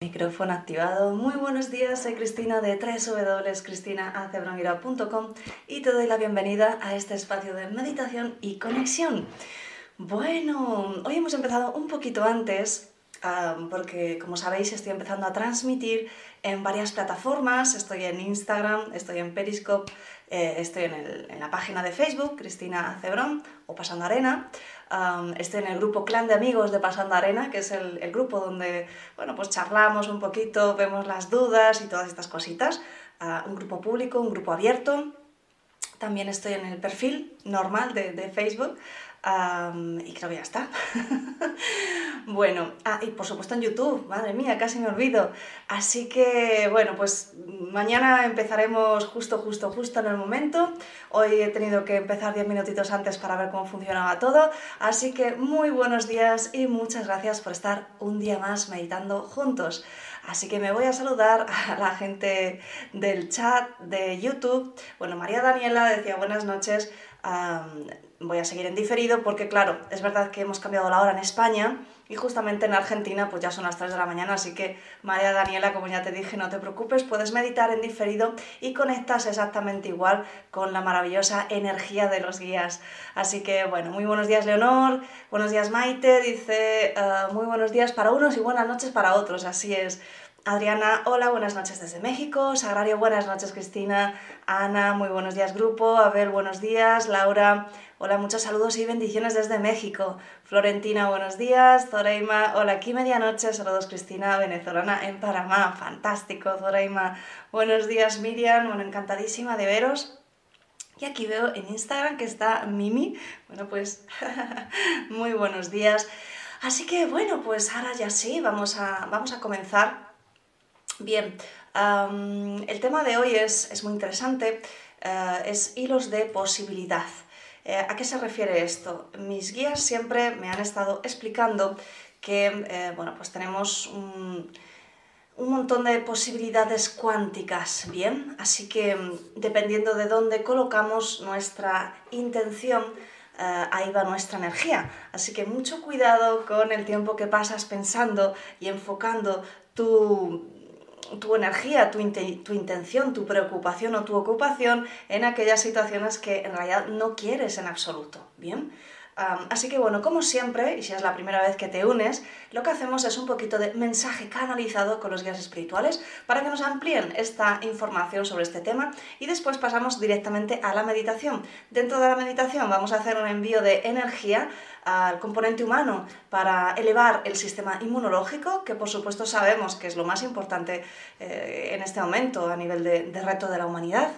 Micrófono activado. Muy buenos días, soy Cristina de www.cristinaacebromira.com y te doy la bienvenida a este espacio de meditación y conexión. Bueno, hoy hemos empezado un poquito antes porque como sabéis estoy empezando a transmitir en varias plataformas, estoy en Instagram, estoy en Periscope, eh, estoy en, la página de Facebook, Cristina Cebrón o Pasando Arena, estoy en el grupo Clan de Amigos de Pasando Arena, que es el, grupo donde bueno, pues charlamos un poquito, vemos las dudas y todas estas cositas, un grupo público, un grupo abierto. También estoy en el perfil normal de Facebook, y creo que ya está. bueno, ah, y por supuesto en YouTube, madre mía, casi me olvido. Así que, bueno, pues mañana empezaremos justo, justo, justo en el momento. Hoy he tenido que empezar 10 minutitos antes para ver cómo funcionaba todo. Así que muy buenos días y muchas gracias por estar un día más meditando juntos. Así que me voy a saludar a la gente del chat de YouTube. Bueno, María Daniela decía buenas noches voy a seguir en diferido porque, claro, es verdad que hemos cambiado la hora en España y justamente en Argentina pues ya son las 3 de la mañana, así que María Daniela, como ya te dije, no te preocupes, puedes meditar en diferido y conectas exactamente igual con la maravillosa energía de los guías. Así que, bueno, muy buenos días Leonor, buenos días Maite, dice ah, muy buenos días para unos y buenas noches para otros, así es. Adriana, hola, buenas noches desde México. Sagrario, buenas noches, Cristina. Ana, muy buenos días, grupo. Abel, buenos días. Laura, hola, muchos saludos y bendiciones desde México. Florentina, buenos días. Zoreima, hola, aquí medianoche. Saludos, Cristina, venezolana en Panamá. Fantástico, Zoreima. Buenos días, Miriam. Bueno, encantadísima de veros. Y aquí veo en Instagram que está Mimi. Bueno, pues muy buenos días. Así que bueno, pues ahora ya sí, vamos a, vamos a comenzar Bien, el tema de hoy es, muy interesante, eh, es hilos de posibilidad. Eh, ¿A qué se refiere esto? Mis guías siempre me han estado explicando que eh, bueno, pues tenemos un, montón de posibilidades cuánticas, ¿bien? Así que dependiendo de dónde colocamos nuestra intención, ahí va nuestra energía. Así que mucho cuidado con el tiempo que pasas pensando y enfocando tu, tu energía, tu, intención, tu preocupación o tu ocupación en aquellas situaciones que en realidad no quieres en absoluto, ¿bien? Así que bueno, como siempre, y si es la primera vez que te unes, lo que hacemos es un poquito de mensaje canalizado con los guías espirituales para que nos amplíen esta información sobre este tema y después pasamos directamente a la meditación. Dentro de la meditación vamos a hacer un envío de energía al componente humano para elevar el sistema inmunológico, que por supuesto sabemos que es lo más importante eh, en este momento a nivel de reto de la humanidad.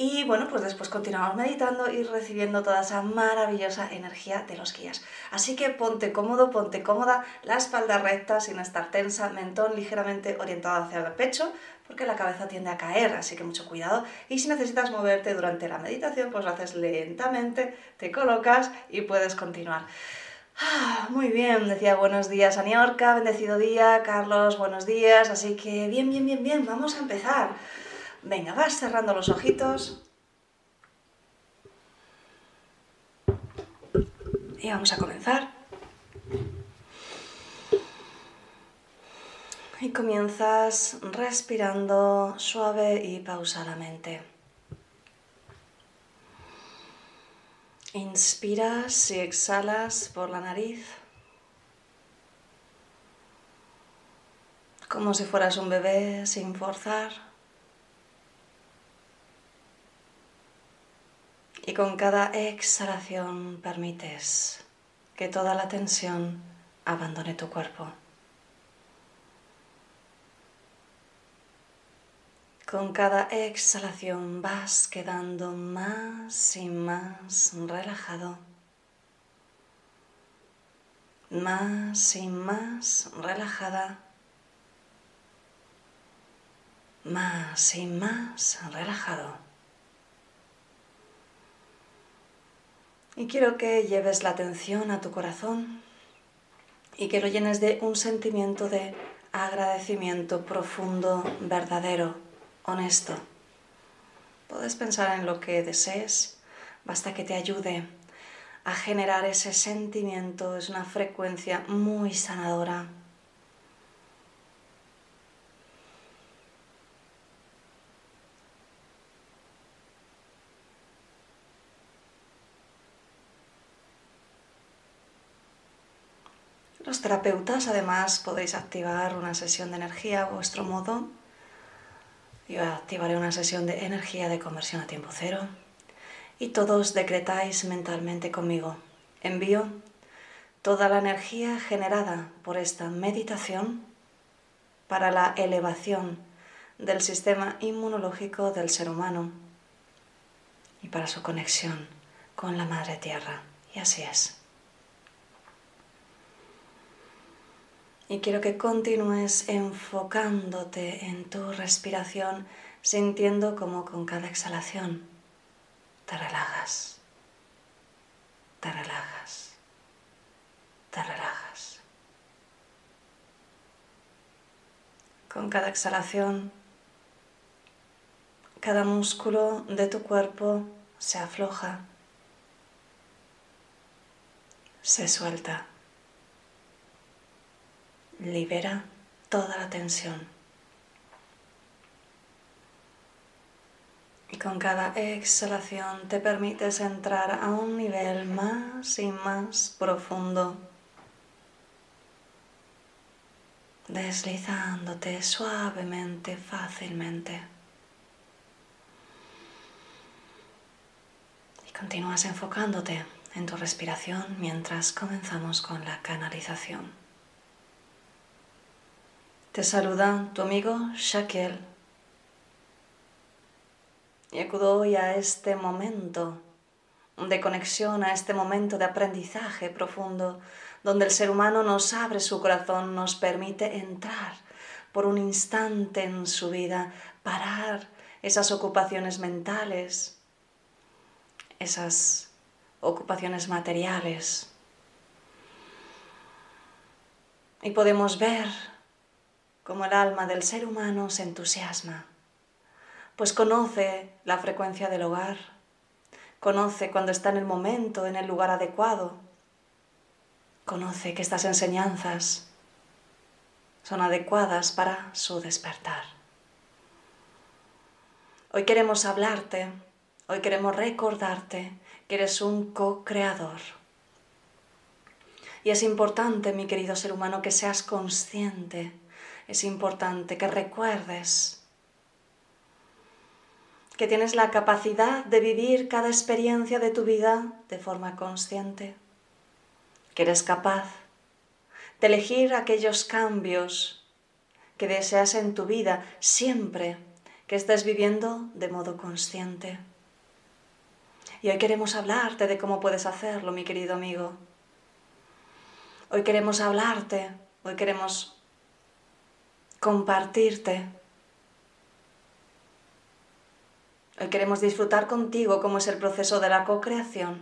Y bueno, pues después continuamos meditando y recibiendo toda esa maravillosa energía de los guías. Así que ponte cómodo, ponte cómoda, la espalda recta sin estar tensa, mentón ligeramente orientado hacia el pecho, porque la cabeza tiende a caer, así que mucho cuidado. Y si necesitas moverte durante la meditación, pues lo haces lentamente, te colocas y puedes continuar. Ah, muy bien, decía buenos días Aniorca, bendecido día, Carlos, buenos días, así que bien, bien, bien, bien, vamos a empezar. Venga, vas cerrando los ojitos. Y vamos a comenzar. Y comienzas respirando suave y pausadamente. Inspiras y exhalas por la nariz. Como si fueras un bebé sin forzar. Y con cada exhalación permites que toda la tensión abandone tu cuerpo. Con cada exhalación vas quedando más y más relajado, más y más relajada, más y más relajado. Y quiero que lleves la atención a tu corazón y que lo llenes de un sentimiento de agradecimiento profundo, verdadero, honesto. Puedes pensar en lo que desees, basta que te ayude a generar ese sentimiento, es una frecuencia muy sanadora. Los terapeutas además podéis activar una sesión de energía a vuestro modo. Yo activaré una sesión de energía de conversión a tiempo cero. Y todos decretáis mentalmente conmigo. Envío toda la energía generada por esta meditación para la elevación del sistema inmunológico del ser humano y para su conexión con la Madre Tierra. Y así es. Y quiero que continúes enfocándote en tu respiración, sintiendo como con cada exhalación te relajas, te relajas, te relajas. Con cada exhalación, cada músculo de tu cuerpo se afloja, se suelta libera toda la tensión. Y con cada exhalación te permites entrar a un nivel más y más profundo, deslizándote suavemente, fácilmente. Y continúas enfocándote en tu respiración mientras comenzamos con la canalización. Te saluda tu amigo Shakel. Y acudo hoy a este momento de conexión, a este momento de aprendizaje profundo, donde el ser humano nos abre su corazón, nos permite entrar por un instante en su vida, parar esas ocupaciones mentales, esas ocupaciones materiales. Y podemos ver como el alma del ser humano se entusiasma, pues conoce la frecuencia del hogar, conoce cuando está en el momento, en el lugar adecuado, conoce que estas enseñanzas son adecuadas para su despertar. Hoy queremos hablarte, hoy queremos recordarte que eres un co-creador. Y es importante, mi querido ser humano, que seas consciente es importante que recuerdes que tienes la capacidad de vivir cada experiencia de tu vida de forma consciente, que eres capaz de elegir aquellos cambios que deseas en tu vida siempre que estés viviendo de modo consciente. Y hoy queremos hablarte de cómo puedes hacerlo, mi querido amigo. Hoy queremos hablarte, hoy queremos compartirte. Hoy queremos disfrutar contigo cómo es el proceso de la co-creación.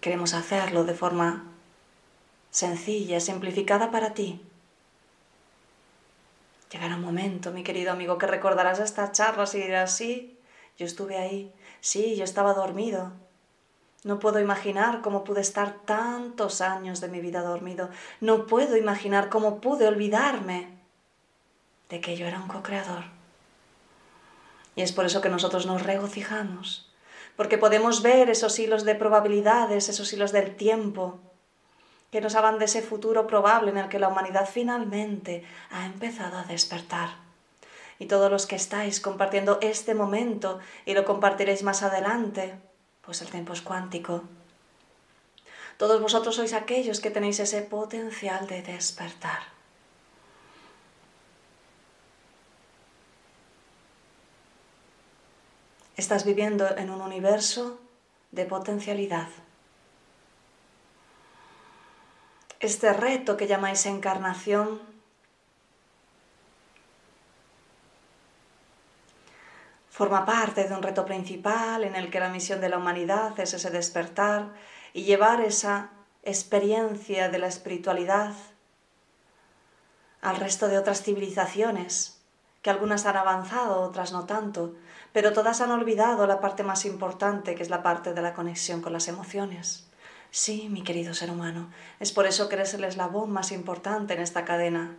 Queremos hacerlo de forma sencilla, simplificada para ti. Llegará un momento, mi querido amigo, que recordarás estas charlas y dirás, sí, yo estuve ahí, sí, yo estaba dormido, no puedo imaginar cómo pude estar tantos años de mi vida dormido. No puedo imaginar cómo pude olvidarme de que yo era un co-creador. Y es por eso que nosotros nos regocijamos, porque podemos ver esos hilos de probabilidades, esos hilos del tiempo, que nos hablan de ese futuro probable en el que la humanidad finalmente ha empezado a despertar. Y todos los que estáis compartiendo este momento y lo compartiréis más adelante, pues el tiempo es cuántico. Todos vosotros sois aquellos que tenéis ese potencial de despertar. Estás viviendo en un universo de potencialidad. Este reto que llamáis encarnación Forma parte de un reto principal en el que la misión de la humanidad es ese despertar y llevar esa experiencia de la espiritualidad al resto de otras civilizaciones, que algunas han avanzado, otras no tanto, pero todas han olvidado la parte más importante, que es la parte de la conexión con las emociones. Sí, mi querido ser humano, es por eso que eres el eslabón más importante en esta cadena.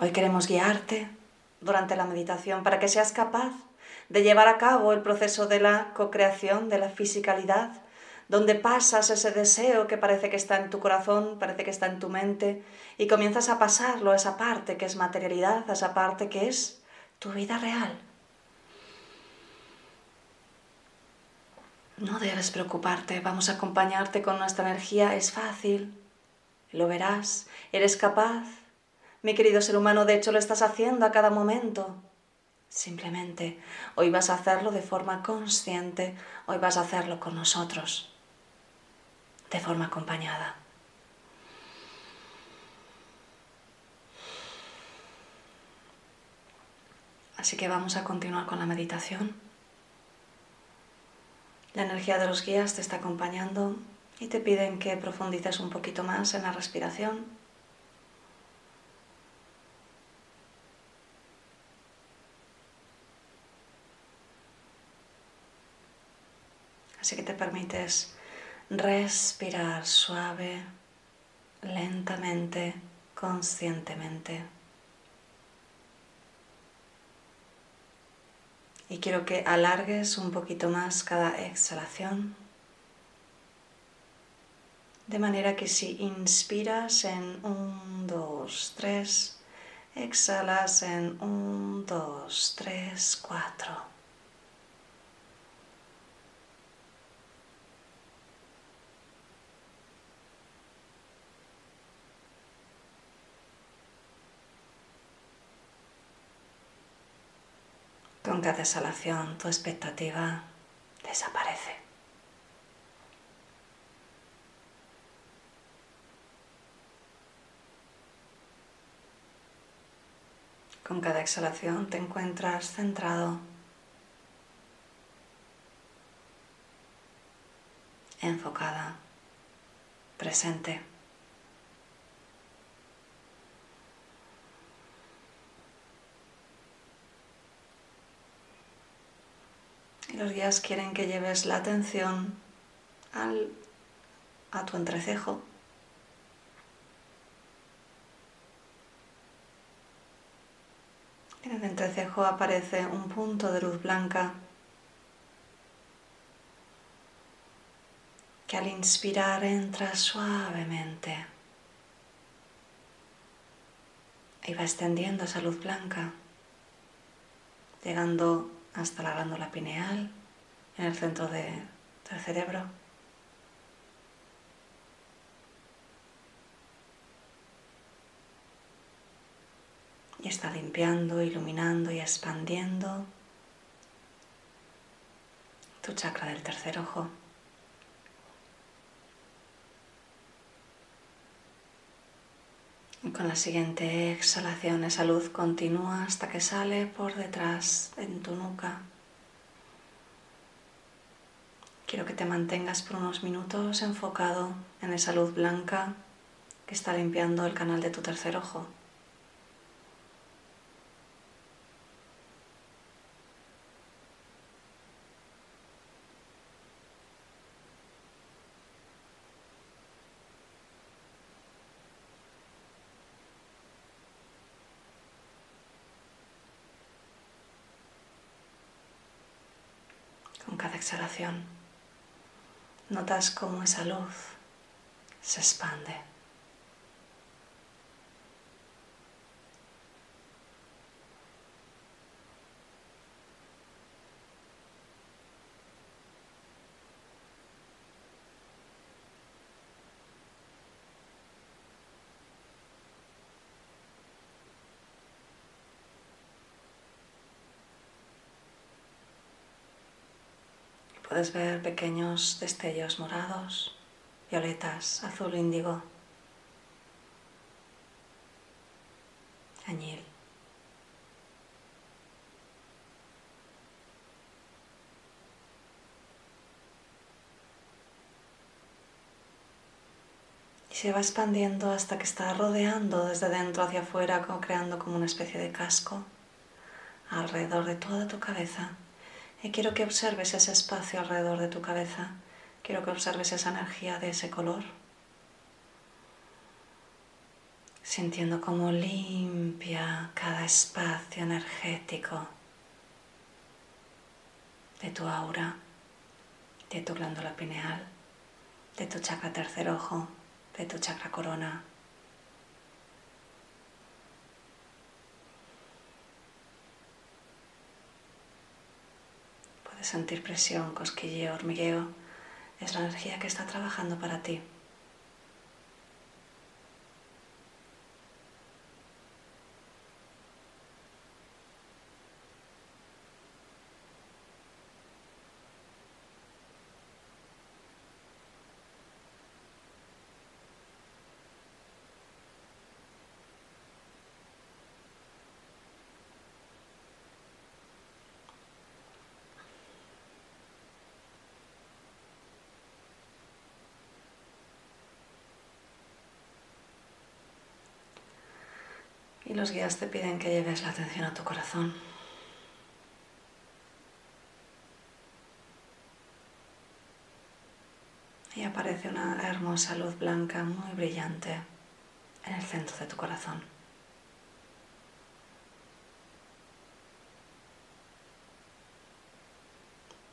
Hoy queremos guiarte durante la meditación para que seas capaz de llevar a cabo el proceso de la co-creación, de la fisicalidad, donde pasas ese deseo que parece que está en tu corazón, parece que está en tu mente, y comienzas a pasarlo a esa parte que es materialidad, a esa parte que es tu vida real. No debes preocuparte, vamos a acompañarte con nuestra energía, es fácil, lo verás, eres capaz mi querido ser humano, de hecho lo estás haciendo a cada momento. Simplemente, hoy vas a hacerlo de forma consciente, hoy vas a hacerlo con nosotros, de forma acompañada. Así que vamos a continuar con la meditación. La energía de los guías te está acompañando y te piden que profundices un poquito más en la respiración. Así que te permites respirar suave, lentamente, conscientemente. Y quiero que alargues un poquito más cada exhalación. De manera que si inspiras en 1, 2, 3, exhalas en 1, 2, 3, 4. Con cada exhalación tu expectativa desaparece. Con cada exhalación te encuentras centrado, enfocada, presente. Los guías quieren que lleves la atención al, a tu entrecejo. En el entrecejo aparece un punto de luz blanca que al inspirar entra suavemente y va extendiendo esa luz blanca, llegando hasta la glándula pineal en el centro del cerebro. Y está limpiando, iluminando y expandiendo tu chakra del tercer ojo. Con la siguiente exhalación esa luz continúa hasta que sale por detrás en tu nuca. Quiero que te mantengas por unos minutos enfocado en esa luz blanca que está limpiando el canal de tu tercer ojo. cada exhalación, notas cómo esa luz se expande. puedes ver pequeños destellos morados, violetas, azul índigo, añil. Y se va expandiendo hasta que está rodeando desde dentro hacia afuera, creando como una especie de casco alrededor de toda tu cabeza. Y quiero que observes ese espacio alrededor de tu cabeza. Quiero que observes esa energía de ese color. Sintiendo cómo limpia cada espacio energético de tu aura, de tu glándula pineal, de tu chakra tercer ojo, de tu chakra corona. Sentir presión, cosquilleo, hormigueo. Es la energía que está trabajando para ti. Los guías te piden que lleves la atención a tu corazón. Y aparece una hermosa luz blanca muy brillante en el centro de tu corazón.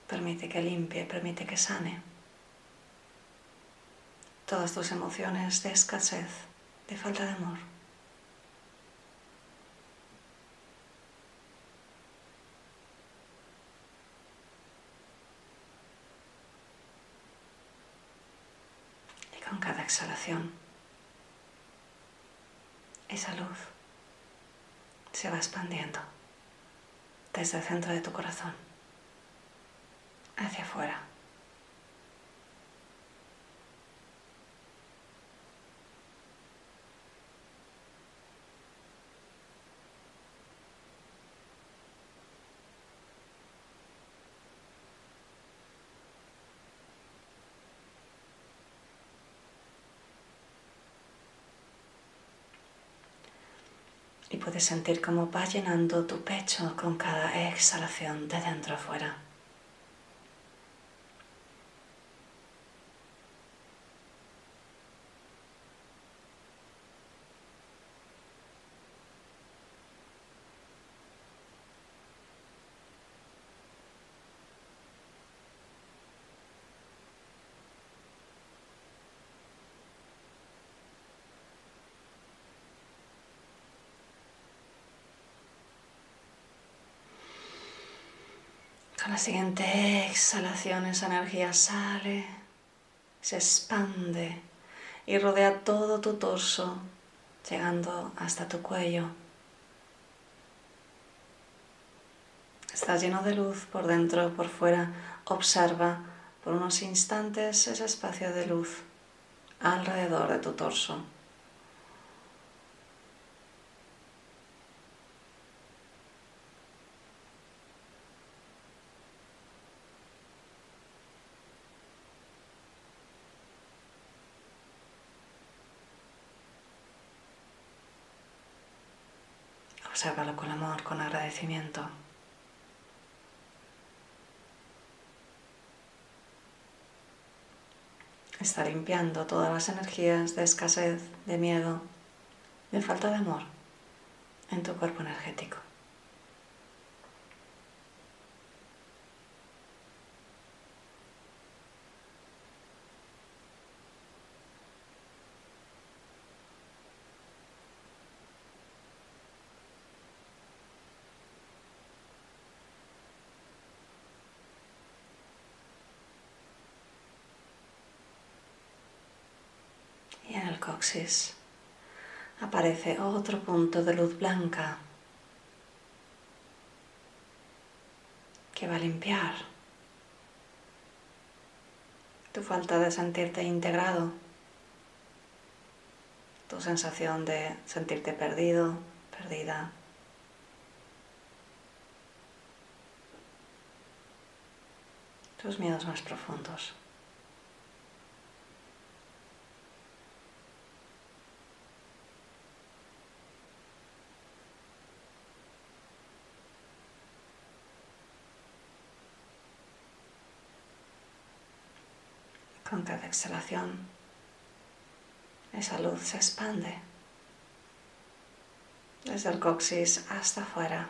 Permite que limpie, permite que sane todas tus emociones de escasez, de falta de amor. Con cada exhalación. Esa luz se va expandiendo desde el centro de tu corazón hacia afuera. y puedes sentir cómo va llenando tu pecho con cada exhalación de dentro a siguiente exhalación esa energía sale, se expande y rodea todo tu torso, llegando hasta tu cuello. Estás lleno de luz por dentro, por fuera. Observa por unos instantes ese espacio de luz alrededor de tu torso. Obsérvalo con amor, con agradecimiento. Está limpiando todas las energías de escasez, de miedo, de falta de amor en tu cuerpo energético. Aparece otro punto de luz blanca que va a limpiar tu falta de sentirte integrado, tu sensación de sentirte perdido, perdida. tus miedos más profundos. Con cada exhalación, esa luz se expande desde el coxis hasta afuera.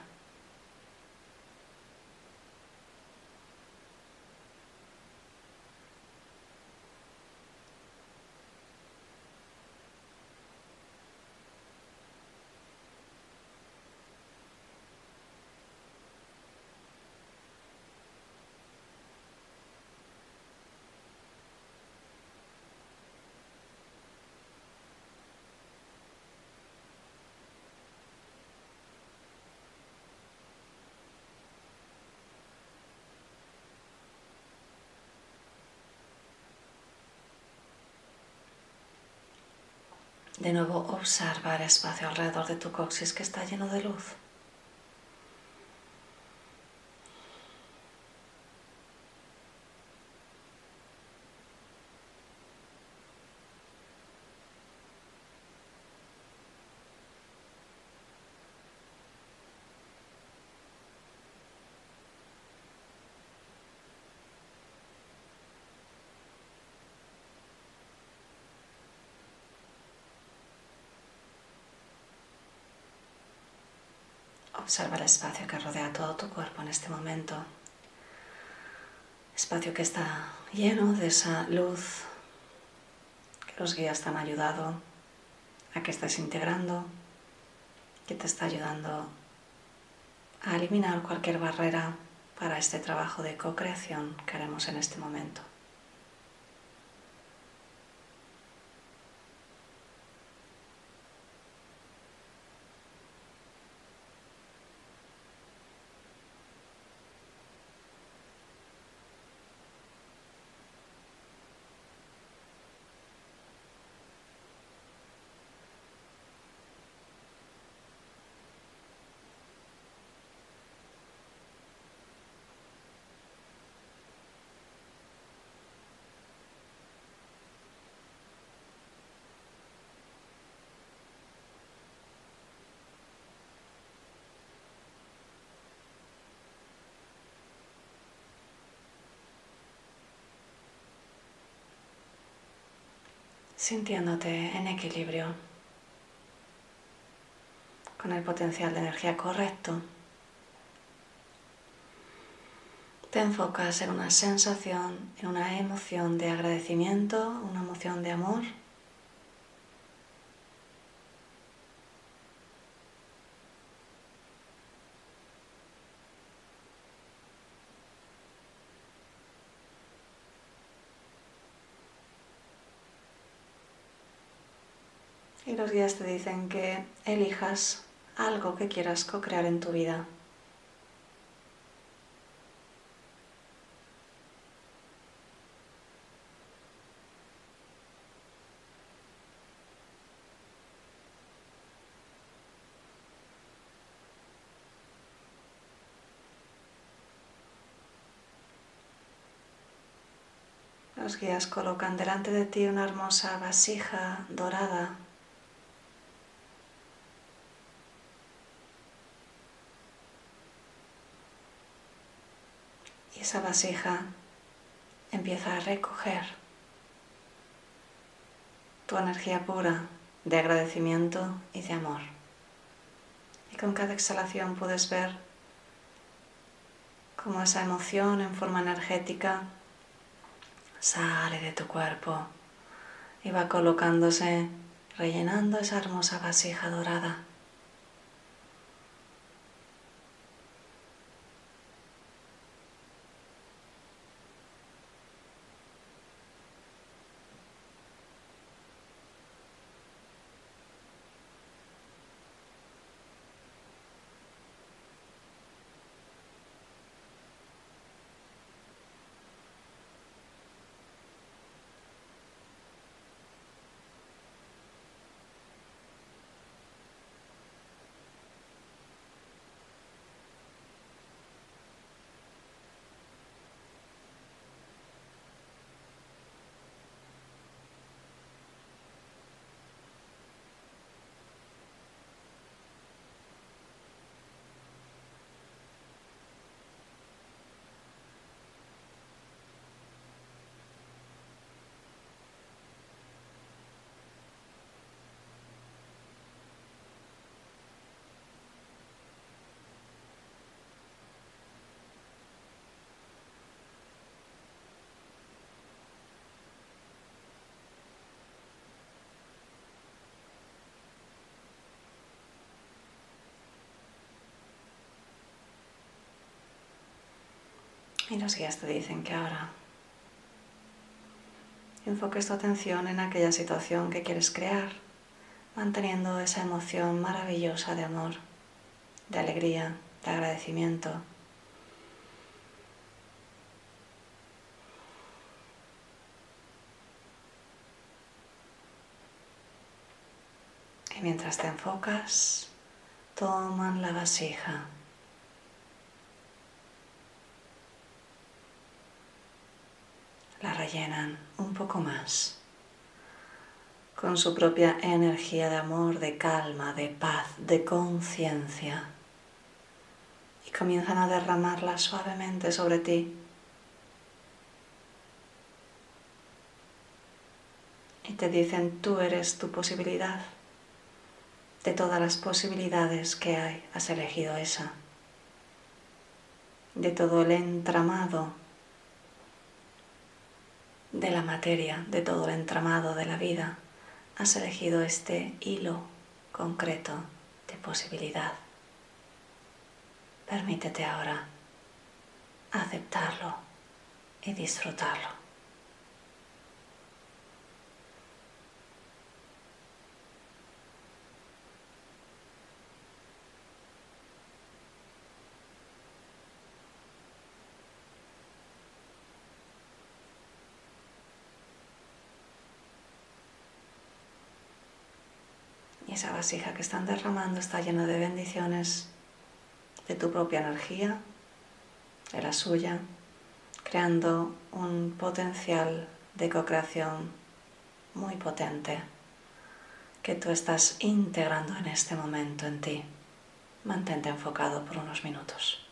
De nuevo observa el espacio alrededor de tu coxis que está lleno de luz. Observa el espacio que rodea todo tu cuerpo en este momento. Espacio que está lleno de esa luz que los guías te han ayudado a que estés integrando, que te está ayudando a eliminar cualquier barrera para este trabajo de co-creación que haremos en este momento. Sintiéndote en equilibrio, con el potencial de energía correcto. Te enfocas en una sensación, en una emoción de agradecimiento, una emoción de amor. Y los guías te dicen que elijas algo que quieras co-crear en tu vida. Los guías colocan delante de ti una hermosa vasija dorada esa vasija empieza a recoger tu energía pura de agradecimiento y de amor. Y con cada exhalación puedes ver cómo esa emoción en forma energética sale de tu cuerpo y va colocándose, rellenando esa hermosa vasija dorada. Y los guías te dicen que ahora enfoques tu atención en aquella situación que quieres crear, manteniendo esa emoción maravillosa de amor, de alegría, de agradecimiento. Y mientras te enfocas, toman la vasija. La rellenan un poco más con su propia energía de amor, de calma, de paz, de conciencia. Y comienzan a derramarla suavemente sobre ti. Y te dicen, tú eres tu posibilidad de todas las posibilidades que hay, has elegido esa. De todo el entramado de la materia, de todo el entramado de la vida, has elegido este hilo concreto de posibilidad. Permítete ahora aceptarlo y disfrutarlo. Esa vasija que están derramando está llena de bendiciones de tu propia energía, de la suya, creando un potencial de co-creación muy potente que tú estás integrando en este momento en ti. Mantente enfocado por unos minutos.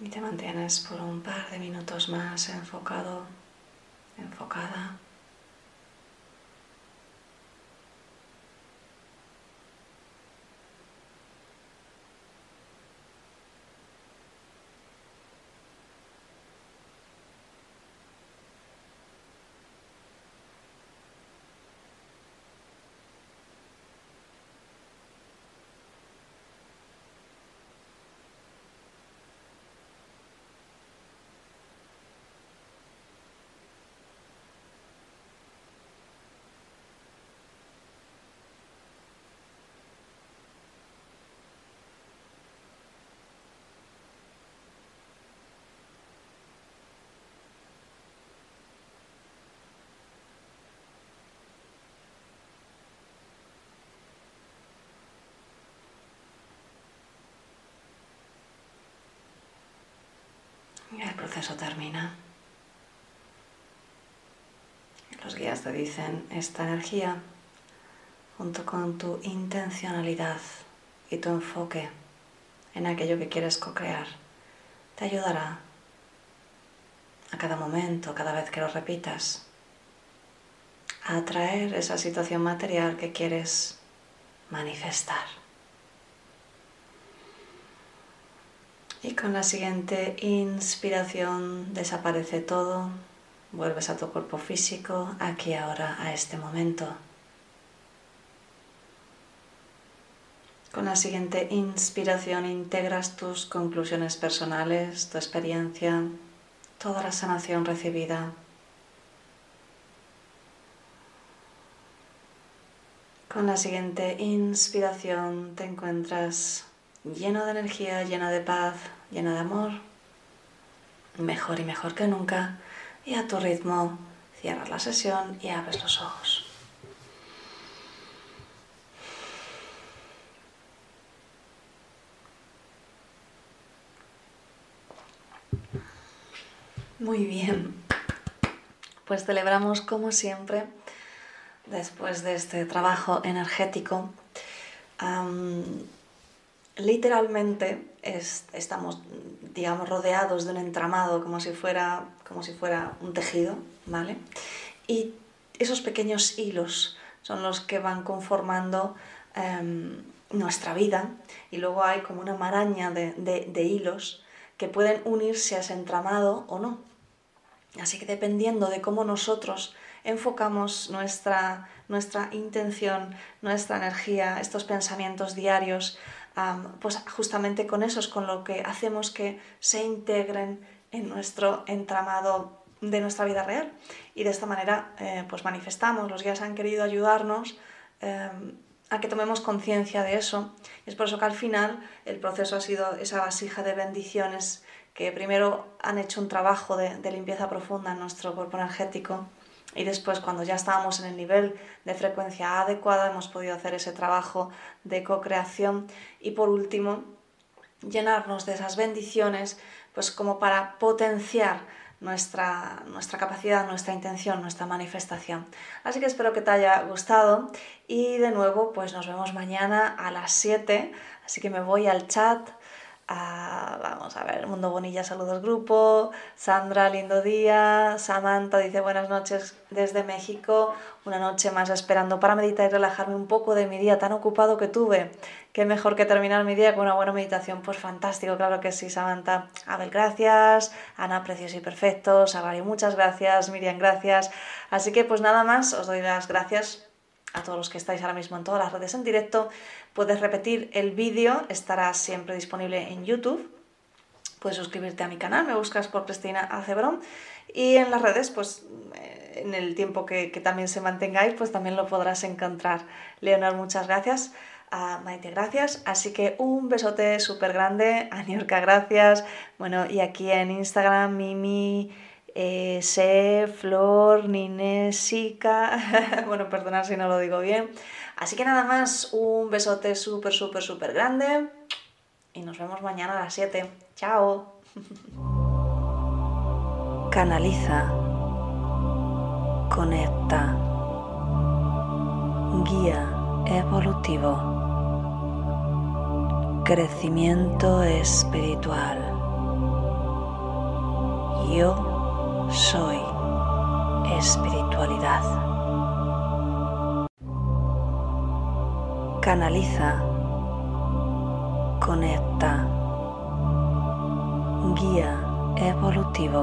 Y te mantienes por un par de minutos más enfocado, enfocada. El proceso termina. Los guías te dicen, esta energía, junto con tu intencionalidad y tu enfoque en aquello que quieres co-crear, te ayudará a cada momento, cada vez que lo repitas, a atraer esa situación material que quieres manifestar. Y con la siguiente inspiración desaparece todo, vuelves a tu cuerpo físico, aquí ahora, a este momento. Con la siguiente inspiración integras tus conclusiones personales, tu experiencia, toda la sanación recibida. Con la siguiente inspiración te encuentras lleno de energía, lleno de paz, lleno de amor, mejor y mejor que nunca, y a tu ritmo cierras la sesión y abres los ojos. Muy bien. Pues celebramos como siempre, después de este trabajo energético, literalmente estamos, digamos, rodeados de un entramado como si fuera, como si fuera un tejido, ¿vale? Y esos pequeños hilos son los que van conformando em, nuestra vida y luego hay como una maraña de hilos que pueden unirse a ese entramado o no. Así que dependiendo de cómo nosotros enfocamos nuestra, nuestra intención, nuestra energía, estos pensamientos diarios, pues justamente con eso es con lo que hacemos que se integren en nuestro entramado de nuestra vida real. Y de esta manera eh, pues manifestamos, los guías han querido ayudarnos em, a que tomemos conciencia de eso. es por eso que al final el proceso ha sido esa vasija de bendiciones que primero han hecho un trabajo de, limpieza profunda en nuestro cuerpo energético y después cuando ya estábamos en el nivel de frecuencia adecuada hemos podido hacer ese trabajo de co-creación. Y por último llenarnos de esas bendiciones pues como para potenciar nuestra, nuestra capacidad, nuestra intención, nuestra manifestación. Así que espero que te haya gustado. Y de nuevo pues nos vemos mañana a las 7, así que me voy al chat vamos a ver, Mundo Bonilla, saludos grupo. Sandra, lindo día. Samantha dice buenas noches desde México. Una noche más esperando para meditar y relajarme un poco de mi día tan ocupado que tuve. Qué mejor que terminar mi día con una buena meditación. Pues fantástico, claro que sí, Samantha. Abel, gracias. Ana, precios y perfectos. Sagario, muchas gracias. Miriam, gracias. Así que pues nada más, os doy las gracias a todos los que estáis ahora mismo en todas las redes en directo. Puedes repetir el vídeo, estará siempre disponible en YouTube. Puedes suscribirte a mi canal, me buscas por Cristina Acebrón. Y en las redes, pues eh, en el tiempo que, también se mantengáis, pues también lo podrás encontrar. Leonor, muchas gracias. A Maite, gracias. Así que un besote súper grande. A Niorca, gracias. Bueno, y aquí en Instagram, Mimi eh, Se, Flor, Ninesica, bueno, perdonad si no lo digo bien. Así que nada más, un besote súper, súper, súper grande y nos vemos mañana a las 7. Chao. Canaliza. Conecta. Guía evolutivo. Crecimiento espiritual. Yo soy espiritualidad. Canaliza, conecta, guía evolutivo.